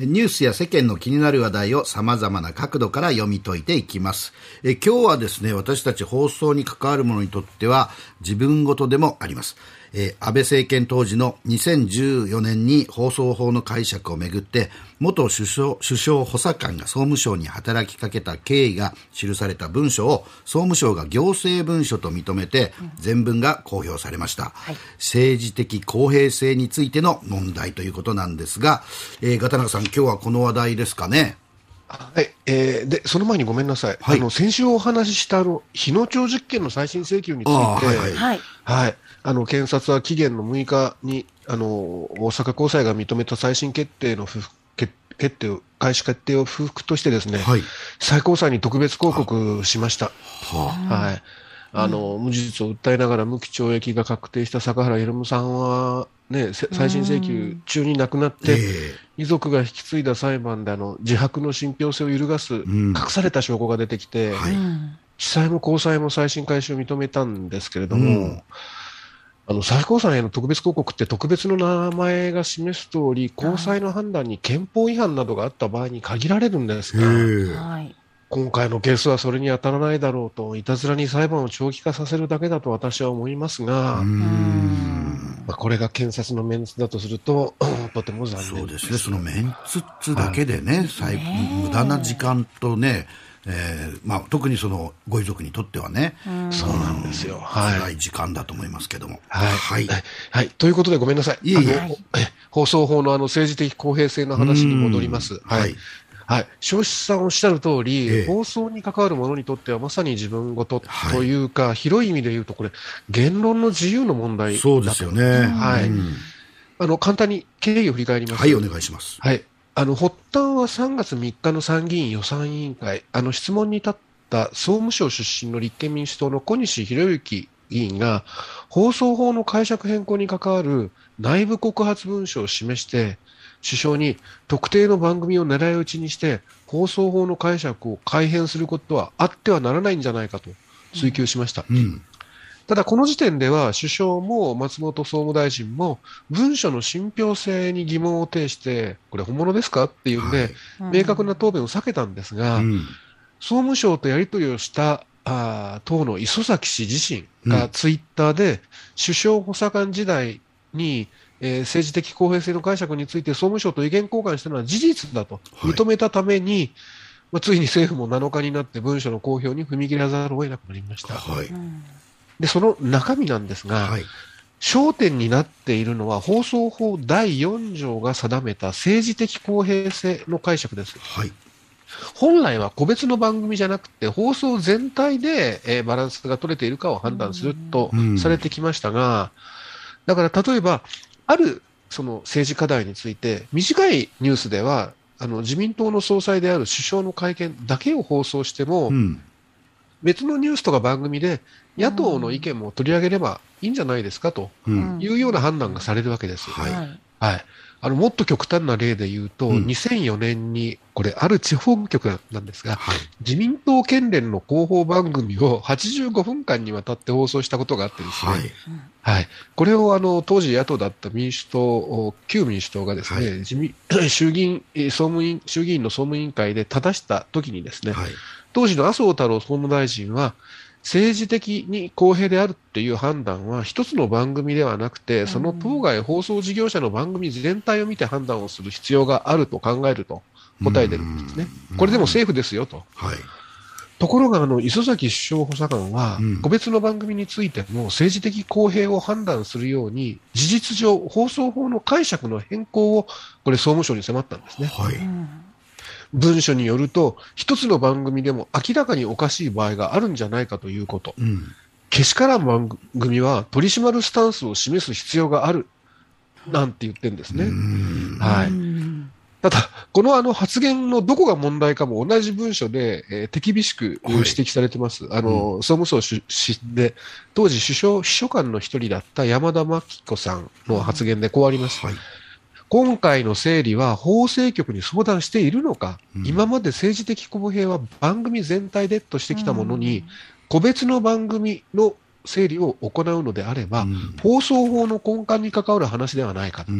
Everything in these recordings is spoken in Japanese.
ニュースや世間の気になる話題を様々な角度から読み解いていきますえ。今日はですね、私たち放送に関わるものにとっては自分ごとでもあります。えー、安倍政権当時の2014年に放送法の解釈をめぐって元首相首相補佐官が総務省に働きかけた経緯が記された文書を総務省が行政文書と認めて全文が公表されました、はい、政治的公平性についての問題ということなんですが、えー、ガタナさん今日はこの話題ですかね？はい、えー、でその前にごめんなさい、はい、あの先週お話ししたあの日野町実験の再審請求について、はい、はい。はい、あの検察は期限の6日にあの大阪高裁が認めた再審決定の不決決定開始決定を不服としてですね、はい、最高裁に特別抗告しました。ははい。あの、無実を訴えながら無期懲役が確定した坂原宏さんは、ね、再審請求中に亡くなって、遺族が引き継いだ裁判であの自白の信憑性を揺るがす、隠された証拠が出てきて、はい、地裁も高裁も再審開始を認めたんですけれども、うん、あの最高裁への特別抗告って特別の名前が示す通り、高裁の判断に憲法違反などがあった場合に限られるんですが、今回のケースはそれに当たらないだろうと、いたずらに裁判を長期化させるだけだと私は思いますが、まあ、これが検察のメンツだとすると、とても残念そうですね、そのメンツだけでね、はい、無駄な時間とね、えーまあ、特にそのご遺族にとってはね、そうなんですよ。はい。辛い時間だと思いますけども。はい。はい。はい。ということでごめんなさい。いえいえ。放送法のあの政治的公平性の話に戻ります。はい。はい、消費さんおっしゃる通り、ええ、放送に関わるものにとってはまさに自分事というか、はい、広い意味で言うと、これ、言論の自由の問題そうですよね。はい。うん、あの、簡単に経緯を振り返ります。はい、お願いします。はい。あの、発端は3月3日の参議院予算委員会、あの、質問に立った総務省出身の立憲民主党の小西博之議員が、放送法の解釈変更に関わる内部告発文書を示して、首相に特定の番組を狙い撃ちにして放送法の解釈を改変することはあってはならないんじゃないかと追及しました。うん、ただ、この時点では首相も松本総務大臣も文書の信憑性に疑問を呈して、これ本物ですかっていうんで、はい、明確な答弁を避けたんですが、うん、総務省とやり取りをしたあ党の磯崎氏自身がツイッターで、首相補佐官時代にえー、政治的公平性の解釈について総務省と意見交換したのは事実だと認めたために、はい、まあ、ついに政府も7日になって文書の公表に踏み切らざるを得なくなりました。はい、でその中身なんですが、はい、焦点になっているのは放送法第4条が定めた政治的公平性の解釈です。はい。本来は個別の番組じゃなくて、放送全体で、えー、バランスが取れているかを判断するとされてきましたが、だから例えば、あるその政治課題について、短いニュースでは、あの自民党の総裁である首相の会見だけを放送しても、うん、別のニュースとか番組で野党の意見も取り上げればいいんじゃないですかというような判断がされるわけです。はい、はい。あのもっと極端な例で言うと、うん、2004年に、これ、ある地方局なんですが、はい、自民党県連の広報番組を85分間にわたって放送したことがあってですね、はい。はい、これをあの当時野党だった民主党、旧民主党がですね、はい、自民衆議院総務委員衆議院の総務委員会で正したときにですね、当時の麻生太郎総務大臣は、政治的に公平であるっていう判断は一つの番組ではなくて、その当該放送事業者の番組全体を見て判断をする必要があると考えると答えてるんですね。これでも政府ですよと。はい、ところが、あの、磯崎首相補佐官は、個別の番組についても政治的公平を判断するように、事実上、放送法の解釈の変更を、これ、総務省に迫ったんですね。はい文書によると、一つの番組でも明らかにおかしい場合があるんじゃないかということ。うん、けしからん番組は取り締まるスタンスを示す必要がある。なんて言ってるんですね。はい。ただ、このあの発言のどこが問題かも同じ文書で、えー、手厳しく指摘されてます。はい、あの、うん、総務省出身で、当時首相秘書官の一人だった山田真紀子さんの発言でこうあります。はい今回の整理は法制局に相談しているのか、うん、今まで政治的公平は番組全体でとしてきたものに、うん、個別の番組の整理を行うのであれば、うん、放送法の根幹に関わる話ではないかと。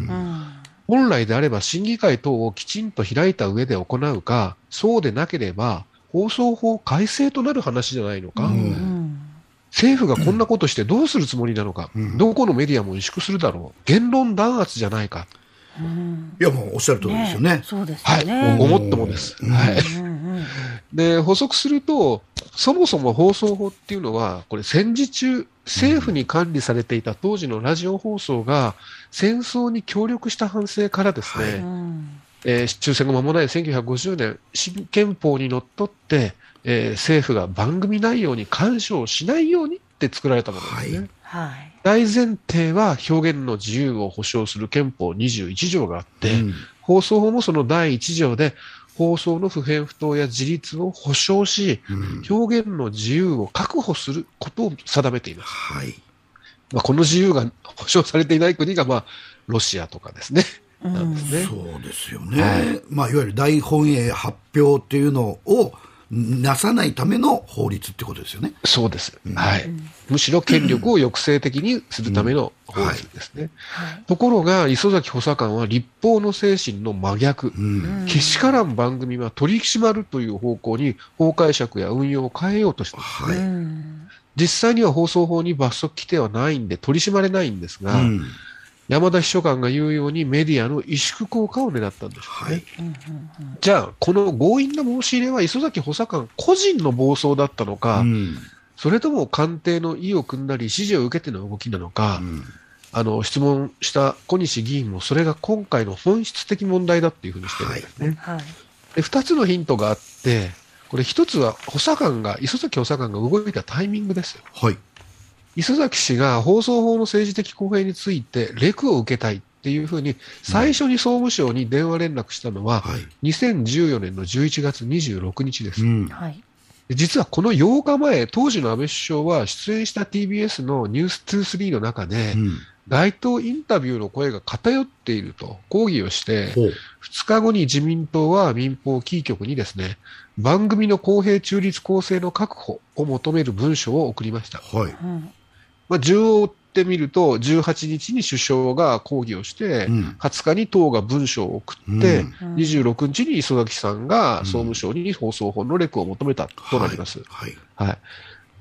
本来であれば審議会等をきちんと開いた上で行うか、そうでなければ放送法改正となる話じゃないのか、うん。政府がこんなことしてどうするつもりなのか、うん。どこのメディアも萎縮するだろう、言論弾圧じゃないか、うんいや、もうおっしゃる通りですよね。そうですはい。思ったもんです。うん。はい。で、補足すると、そもそも放送法っていうのは、これ戦時中、政府に管理されていた当時のラジオ放送が戦争に協力した反省からですね、はい。うん。えー終戦後間もない1950年、新憲法にのっとって、えー政府が番組内容に干渉しないようにって作られたものですね。はいはい。大前提は表現の自由を保障する憲法21条があって、うん放送法もその第1条で放送の不偏不当や自立を保障し、うん表現の自由を確保することを定めています。はい。まあ、この自由が保障されていない国が、まあ、ロシアとかですね。うんなんですね。そうですよね。はいまあ、いわゆる大本営発表っていうのをなさないための法律ってことですよね。そうです。うんはい。むしろ権力を抑制的にするための法律ですね。はい。ところが、磯崎補佐官は立法の精神の真逆。うん。けしからん番組は取り締まるという方向に法解釈や運用を変えようとしていますはい。うん実際には放送法に罰則規定はないんで取り締まれないんですが、うん山田秘書官が言うようにメディアの萎縮効果を狙ったんでしょうね。はい。うんうんじゃあ、この強引な申し入れは磯崎補佐官個人の暴走だったのか、うんそれとも官邸の意を組んだり指示を受けての動きなのか、うんあの質問した小西議員もそれが今回の本質的問題だっていうふうにしてるんですね。うんはい。で2つのヒントがあって、これ1つは補佐官が、磯崎補佐官が動いたタイミングですよ。はい。磯崎氏が放送法の政治的公平についてレクを受けたいっていうふうに最初に総務省に電話連絡したのははい。2014年の11月26日です。うん。はい。で実はこの8日前、当時の安倍首相は出演した TBS のニュース23の中でう、ん街頭インタビューの声が偏っていると抗議をして、ほう。2日後に自民党は民放キー局にですね、番組の公平中立公正の確保を求める文書を送りました。はい。うんまあ、順を追ってみると、18日に首相が抗議をして、うん20日に党が文書を送って、うんうん26日に磯崎さんが総務省に放送法のレクを求めたとなります。はい。はい。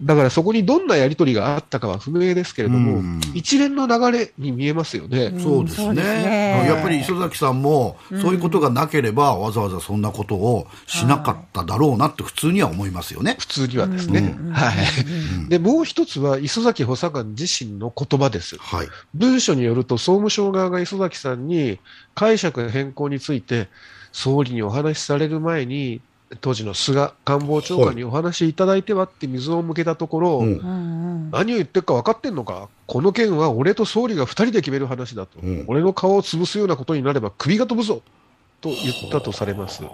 だからそこにどんなやり取りがあったかは不明ですけれども、うん一連の流れに見えますよね。んそうですそうですね。ねやっぱり磯崎さんも、うんそういうことがなければ、わざわざそんなことをしなかっただろうなって普通には思いますよね。普通にはですね。うんはい。うんで、もう一つは磯崎補佐官自身の言葉です。はい。文書によると、総務省側が磯崎さんに解釈変更について、総理にお話しされる前に、当時の菅官房長官にお話しいただいてはって水を向けたところ、うん。うんうん何を言ってるか分かってんのか、この件は俺と総理が2人で決める話だと、うん。俺の顔を潰すようなことになれば首が飛ぶぞと言ったとされます。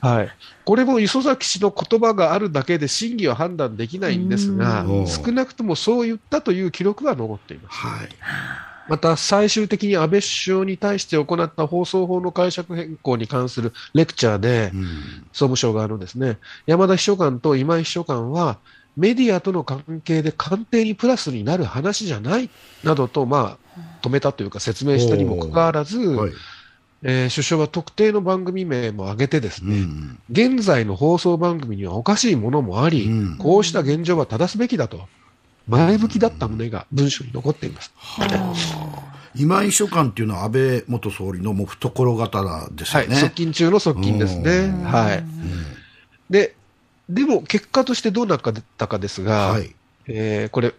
はい、これも磯崎氏の言葉があるだけで真偽は判断できないんですがうん、少なくともそう言ったという記録は残っています。はい。また最終的に安倍首相に対して行った放送法の解釈変更に関するレクチャーで、うん。総務省側のですね、山田秘書官と今井秘書官は、メディアとの関係で官邸にプラスになる話じゃないなどと、まあ、止めたというか説明したにもかかわらず、はい。えー首相は特定の番組名も挙げてですね、うん。現在の放送番組にはおかしいものもあり、うんこうした現状は正すべきだと、前向きだった旨が文書に残っています。今井秘書官っていうのは安倍元総理のもう懐刀ですはい、よね。側近中の側近ですね。うんはい。で、でも結果としてどうなったかですが、はい。えーこれ、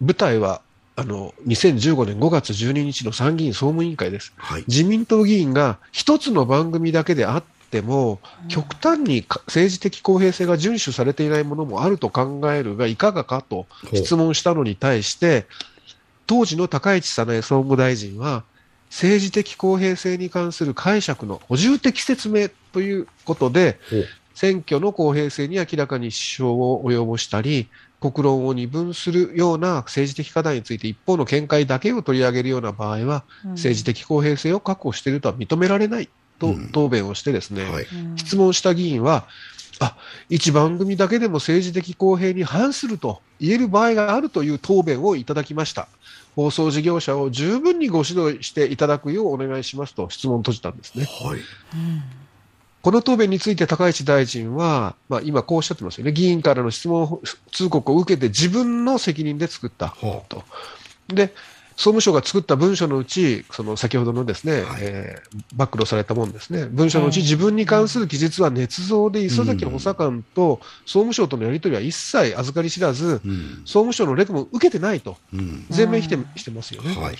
舞台は、あの、2015年5月12日の参議院総務委員会です。はい。自民党議員が一つの番組だけであっても、極端にか政治的公平性が遵守されていないものもあると考えるがいかがかと質問したのに対して、当時の高市早苗総務大臣は、政治的公平性に関する解釈の補充的説明ということで、選挙の公平性に明らかに支障を及ぼしたり、国論を二分するような政治的課題について一方の見解だけを取り上げるような場合は、政治的公平性を確保しているとは認められないとうん答弁をしてですね、はい。質問した議員は、あ一番組だけでも政治的公平に反すると言える場合があるという答弁をいただきました。放送事業者を十分にご指導していただくようお願いしますと質問を閉じたんですね。はい。この答弁について高市大臣は、まあ、今こうおっしゃってますよね。議員からの質問通告を受けて自分の責任で作ったほと。で、総務省が作った文書のうち、その先ほどのですね、はいえー暴露されたもんですね、文書のうち自分に関する記述は捏造で、磯崎補佐官と総務省とのやり取りは一切預かり知らず、うん。総務省のレクも受けてないと、うん。全面否定してますよね。はい。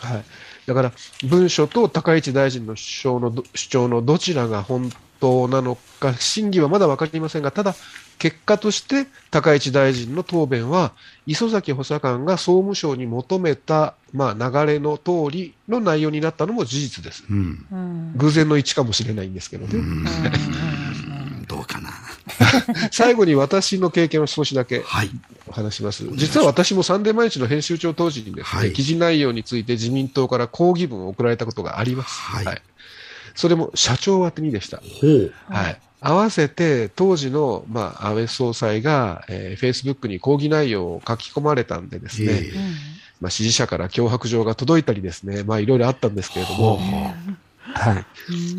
はい、だから、文書と高市大臣の主張のど主張のどちらが本当なのか、真偽はまだ分かりませんが、ただ、結果として高市大臣の答弁は、磯崎補佐官が総務省に求めた、まあ、流れの通りの内容になったのも事実です。うん。うん。偶然の一致かもしれないんですけどね。うん。どうかな。最後に私の経験を少しだけ話します。実は私もサンデー毎日の編集長当時にですね、はい記事内容について自民党から抗議文を送られたことがあります。はいそれも社長宛てにでした。はい。合わせて当時の、まあ、安倍総裁が、えー、Facebook に抗議内容を書き込まれたんでですね、ええまあ、支持者から脅迫状が届いたりですね、まあ、いろいろあったんですけれども、はい。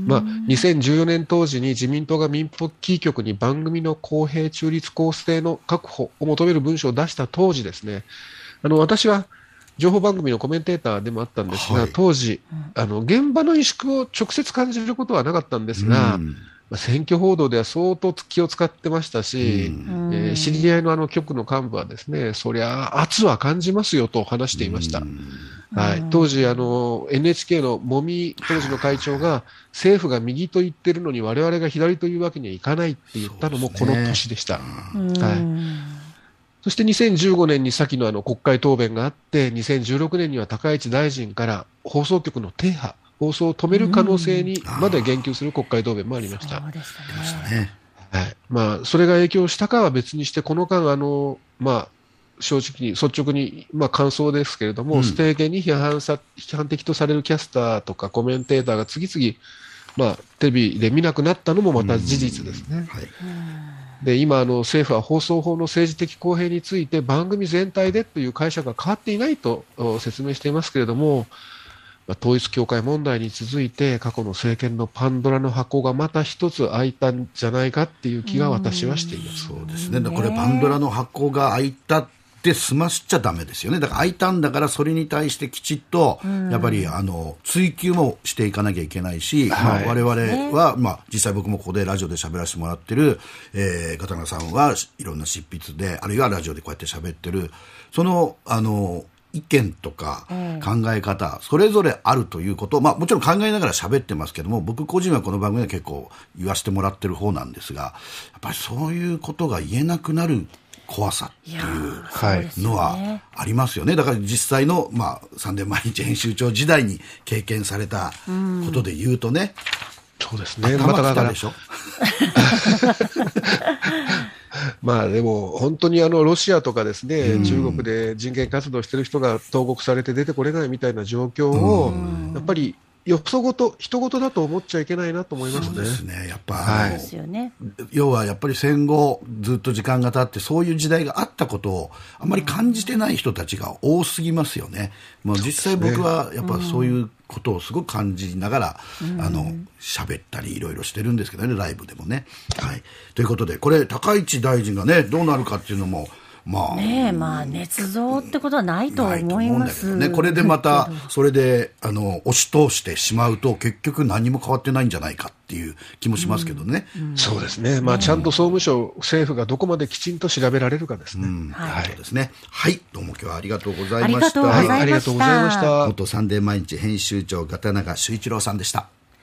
まあ、2014年当時に自民党が民放キー局に番組の公平中立公正の確保を求める文書を出した当時ですね、あの、私は情報番組のコメンテーターでもあったんですが、はい。当時、あの、現場の萎縮を直接感じることはなかったんですが、うん。まあ、選挙報道では相当気を使ってましたし、うん。えー知り合いのあの局の幹部はですね、そりゃ圧は感じますよと話していました。うんはい、当時あの、NHK の茂み当時の会長が、政府が右と言ってるのに、我々が左というわけにはいかないって言ったのもこの年でした。うんはいそして2015年に先のあの国会答弁があって、2016年には高市大臣から放送局の停波、放送を止める可能性にまで言及する国会答弁もありました。そうでしたね。ね。はい。まあ、それが影響したかは別にして、この間、あの、まあ、正直に、率直に、まあ、感想ですけれども、うんステーゲに批判さ、批判的とされるキャスターとかコメンテーターが次々、まあ、テレビで見なくなったのもまた事実ですね。はい。で、今、あの、政府は放送法の政治的公平について番組全体でという解釈が変わっていないとお説明していますけれども、まあ統一教会問題に続いて過去の政権のパンドラの箱がまた一つ開いたんじゃないかっていう気が私はしています。そうですね。これパンドラの箱が開いたって済ましちゃダメですよね。だから開いたんだからそれに対してきちっと、やっぱりあの、追求もしていかなきゃいけないし、はい。まあ我々は、まあ実際僕もここでラジオで喋らせてもらってる、えー、片中さんはいろんな執筆で、あるいはラジオでこうやって喋ってる、その、あの、意見とか考え方、それぞれあるということを、まあもちろん考えながら喋ってますけども、僕個人はこの番組では結構言わせてもらってる方なんですが、やっぱりそういうことが言えなくなる怖さっていうはい。のはありますよね。だから実際の、まあ、サンデー毎日編集長時代に経験されたことで言うとね、そうですね。頭まただからきたでし、ょ？まあでも本当にあのロシアとかですね、中国で人権活動してる人が投獄されて出てこれないみたいな状況を、やっぱりよそごと、人ごとだと思っちゃいけないなと思いますそうですね。ね。やっぱ、はい。要はやっぱり戦後ずっと時間が経ってそういう時代があったことをあまり感じてない人たちが多すぎますよね。もう実際僕はやっぱそういうことをすごく感じながら、あの喋ったりいろいろしてるんですけどねライブでもね。はい。ということでこれ高市大臣がねどうなるかっていうのもまあ。ねえ、まあ、捏造ってことはないと思い思うんます。だけどね、これでまた、それであの押し通してしまうと、結局、何も変わってないんじゃないかっていう気もしますけどね。そうですね。まあちゃんと総務省、政府がどこまできちんと調べられるかですね。はいそうですね。はい、どうも今日はありがとうございました。ありがとうございましたはい、ありがとうございました。元サンデー毎日編集長、片永修一郎さんでした。